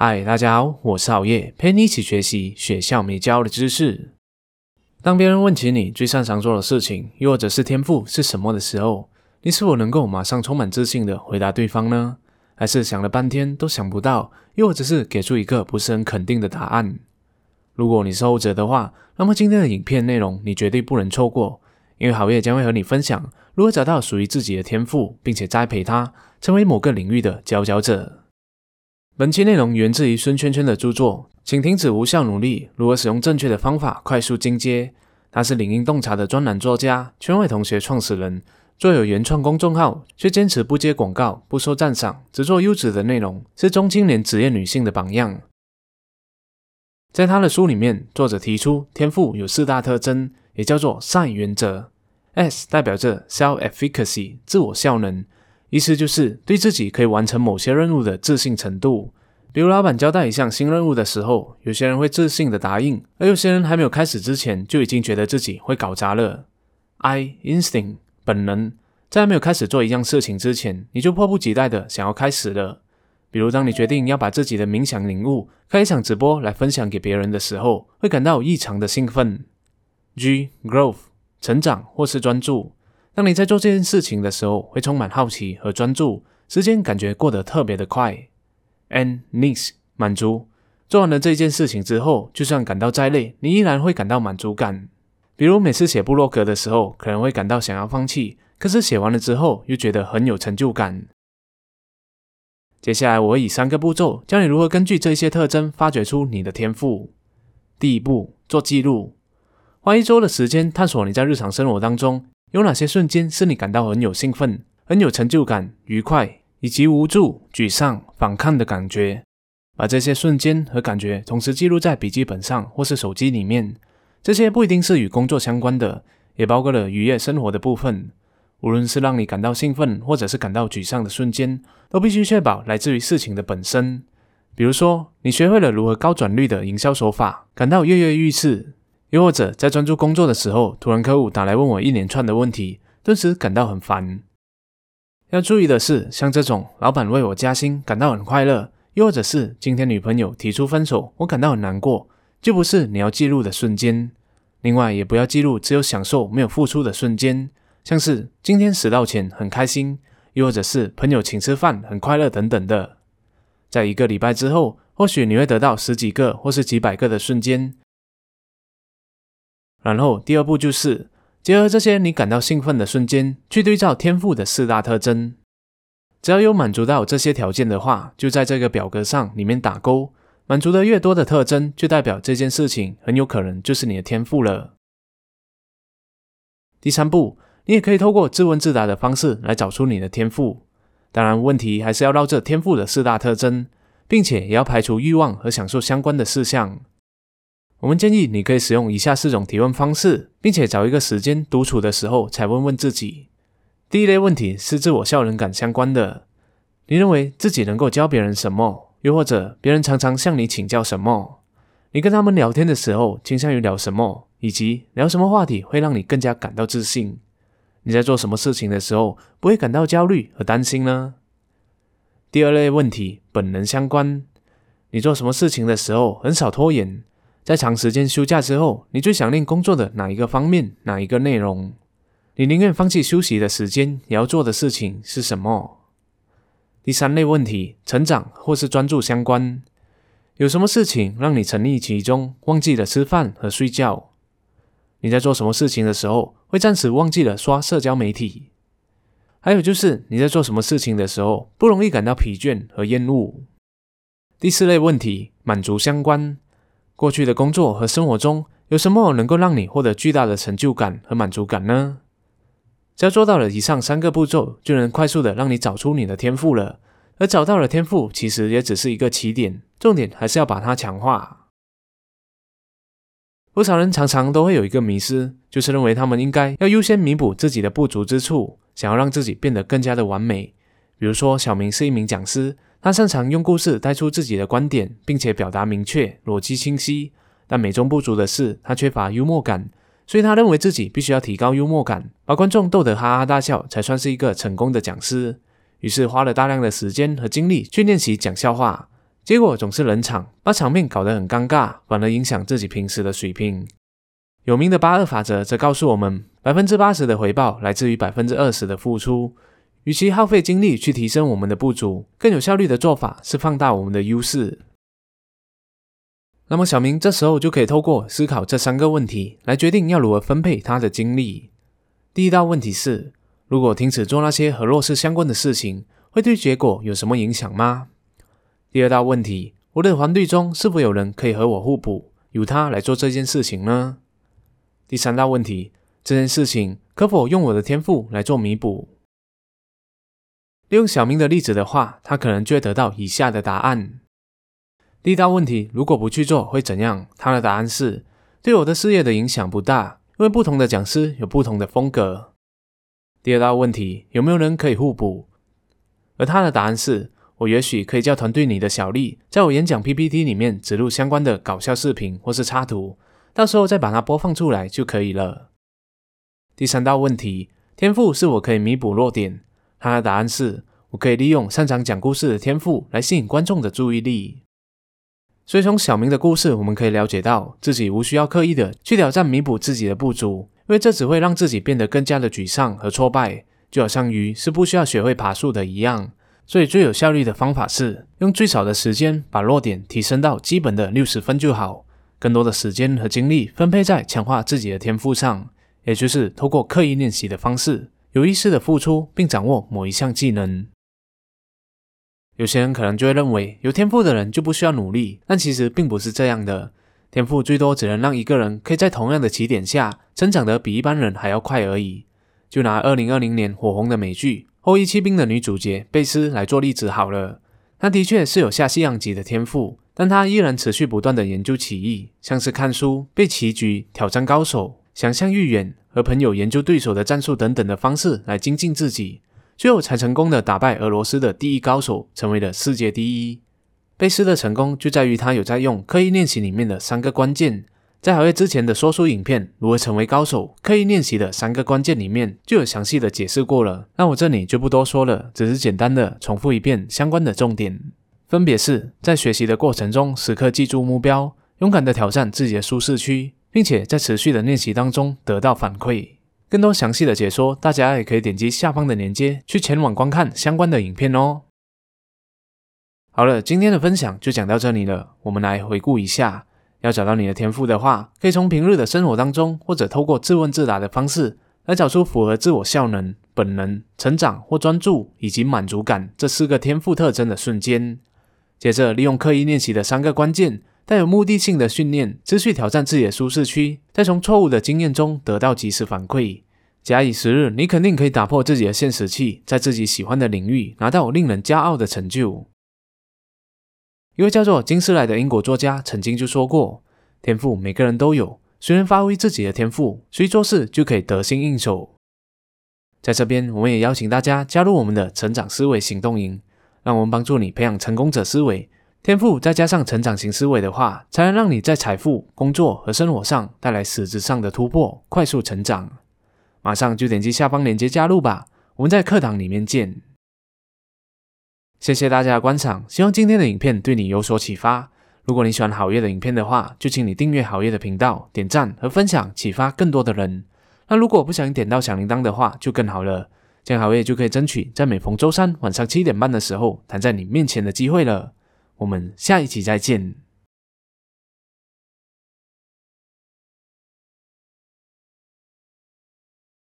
嗨，大家好，我是熬夜，陪你一起学习学校没教的知识。当别人问起你最擅长做的事情，又或者是天赋是什么的时候，你是否能够马上充满自信的回答对方呢？还是想了半天都想不到，又或者是给出一个不是很肯定的答案？如果你是后者的话，那么今天的影片内容你绝对不能错过，因为好夜将会和你分享如何找到属于自己的天赋，并且栽培它，成为某个领域的佼佼者。本期内容源自于孙圈圈的著作，请停止无效努力，如何使用正确的方法快速进阶。他是领英洞察的专栏作家，圈外同学创始人，作有原创公众号，却坚持不接广告、不收赞赏，只做优质的内容，是中青年职业女性的榜样。在他的书里面，作者提出天赋有四大特征，也叫做善原则。S 代表着 self-efficacy 自我效能。意思就是对自己可以完成某些任务的自信程度。比如，老板交代一项新任务的时候，有些人会自信的答应，而有些人还没有开始之前就已经觉得自己会搞砸了。I instinct 本能，在没有开始做一样事情之前，你就迫不及待的想要开始了。比如，当你决定要把自己的冥想领悟开一场直播来分享给别人的时候，会感到异常的兴奋。G growth 成长或是专注。当你在做这件事情的时候，会充满好奇和专注，时间感觉过得特别的快。And needs 满足，做完了这件事情之后，就算感到再累，你依然会感到满足感。比如每次写部落格的时候，可能会感到想要放弃，可是写完了之后又觉得很有成就感。接下来我会以三个步骤教你如何根据这些特征发掘出你的天赋。第一步，做记录，花一周的时间探索你在日常生活当中。有哪些瞬间是你感到很有兴奋、很有成就感、愉快，以及无助、沮丧、反抗的感觉？把这些瞬间和感觉同时记录在笔记本上或是手机里面。这些不一定是与工作相关的，也包括了愉悦生活的部分。无论是让你感到兴奋，或者是感到沮丧的瞬间，都必须确保来自于事情的本身。比如说，你学会了如何高转率的营销手法，感到跃跃欲试。又或者在专注工作的时候，突然客户打来问我一连串的问题，顿时感到很烦。要注意的是，像这种老板为我加薪感到很快乐，又或者是今天女朋友提出分手，我感到很难过，就不是你要记录的瞬间。另外，也不要记录只有享受没有付出的瞬间，像是今天拾到钱很开心，又或者是朋友请吃饭很快乐等等的。在一个礼拜之后，或许你会得到十几个或是几百个的瞬间。然后第二步就是结合这些你感到兴奋的瞬间，去对照天赋的四大特征。只要有满足到这些条件的话，就在这个表格上里面打勾。满足的越多的特征，就代表这件事情很有可能就是你的天赋了。第三步，你也可以透过自问自答的方式来找出你的天赋。当然，问题还是要绕着天赋的四大特征，并且也要排除欲望和享受相关的事项。我们建议你可以使用以下四种提问方式，并且找一个时间独处的时候才问问自己。第一类问题是自我效能感相关的，你认为自己能够教别人什么？又或者别人常常向你请教什么？你跟他们聊天的时候倾向于聊什么？以及聊什么话题会让你更加感到自信？你在做什么事情的时候不会感到焦虑和担心呢？第二类问题本能相关，你做什么事情的时候很少拖延？在长时间休假之后，你最想念工作的哪一个方面、哪一个内容？你宁愿放弃休息的时间，也要做的事情是什么？第三类问题，成长或是专注相关，有什么事情让你沉溺其中，忘记了吃饭和睡觉？你在做什么事情的时候，会暂时忘记了刷社交媒体？还有就是你在做什么事情的时候，不容易感到疲倦和厌恶？第四类问题，满足相关。过去的工作和生活中有什么能够让你获得巨大的成就感和满足感呢？只要做到了以上三个步骤，就能快速的让你找出你的天赋了。而找到了天赋，其实也只是一个起点，重点还是要把它强化。不少人常常都会有一个迷失，就是认为他们应该要优先弥补自己的不足之处，想要让自己变得更加的完美。比如说，小明是一名讲师。他擅长用故事带出自己的观点，并且表达明确、逻辑清晰。但美中不足的是，他缺乏幽默感，所以他认为自己必须要提高幽默感，把观众逗得哈哈大笑，才算是一个成功的讲师。于是花了大量的时间和精力去练习讲笑话，结果总是冷场，把场面搞得很尴尬，反而影响自己平时的水平。有名的八二法则则告诉我们，百分之八十的回报来自于百分之二十的付出。与其耗费精力去提升我们的不足，更有效率的做法是放大我们的优势。那么小明这时候就可以透过思考这三个问题来决定要如何分配他的精力。第一道问题是：如果停止做那些和弱势相关的事情，会对结果有什么影响吗？第二道问题：我的团队中是否有人可以和我互补，由他来做这件事情呢？第三道问题：这件事情可否用我的天赋来做弥补？利用小明的例子的话，他可能就会得到以下的答案。第一道问题：如果不去做会怎样？他的答案是：对我的事业的影响不大，因为不同的讲师有不同的风格。第二道问题：有没有人可以互补？而他的答案是：我也许可以叫团队里的小丽，在我演讲 PPT 里面植入相关的搞笑视频或是插图，到时候再把它播放出来就可以了。第三道问题：天赋是我可以弥补弱点？他的答案是：我可以利用擅长讲故事的天赋来吸引观众的注意力。所以从小明的故事，我们可以了解到，自己无需要刻意的去挑战弥补自己的不足，因为这只会让自己变得更加的沮丧和挫败。就好像鱼是不需要学会爬树的一样。所以最有效率的方法是用最少的时间把弱点提升到基本的六十分就好，更多的时间和精力分配在强化自己的天赋上，也就是透过刻意练习的方式，有意识的付出并掌握某一项技能。有些人可能就会认为，有天赋的人就不需要努力，但其实并不是这样的。天赋最多只能让一个人可以在同样的起点下成长得比一般人还要快而已。就拿二零二零年火红的美剧《后裔骑兵》的女主角贝斯来做例子好了。她的确是有下西洋棋的天赋，但她依然持续不断的研究棋艺，像是看书、背棋局、挑战高手、想象预演、和朋友研究对手的战术等等的方式来精进自己。最后才成功的打败俄罗斯的第一高手，成为了世界第一。贝斯的成功就在于他有在用刻意练习里面的三个关键，在好月之前的说书影片《如何成为高手》刻意练习的三个关键里面就有详细的解释过了。那我这里就不多说了，只是简单的重复一遍相关的重点，分别是在学习的过程中时刻记住目标，勇敢的挑战自己的舒适区，并且在持续的练习当中得到反馈。更多详细的解说，大家也可以点击下方的链接去前往观看相关的影片哦。好了，今天的分享就讲到这里了。我们来回顾一下，要找到你的天赋的话，可以从平日的生活当中，或者透过自问自答的方式，来找出符合自我效能、本能、成长或专注以及满足感这四个天赋特征的瞬间。接着，利用刻意练习的三个关键。带有目的性的训练，持续挑战自己的舒适区，再从错误的经验中得到及时反馈。假以时日，你肯定可以打破自己的现实器，在自己喜欢的领域拿到令人骄傲的成就。一位叫做金斯莱的英国作家曾经就说过：“天赋每个人都有，谁能发挥自己的天赋，谁做事就可以得心应手。”在这边，我们也邀请大家加入我们的成长思维行动营，让我们帮助你培养成功者思维。天赋再加上成长型思维的话，才能让你在财富、工作和生活上带来实质上的突破，快速成长。马上就点击下方链接加入吧！我们在课堂里面见。谢谢大家的观赏，希望今天的影片对你有所启发。如果你喜欢好业的影片的话，就请你订阅好业的频道，点赞和分享，启发更多的人。那如果不小心点到小铃铛的话，就更好了，这样好业就可以争取在每逢周三晚上七点半的时候弹在你面前的机会了。我们下一期再见。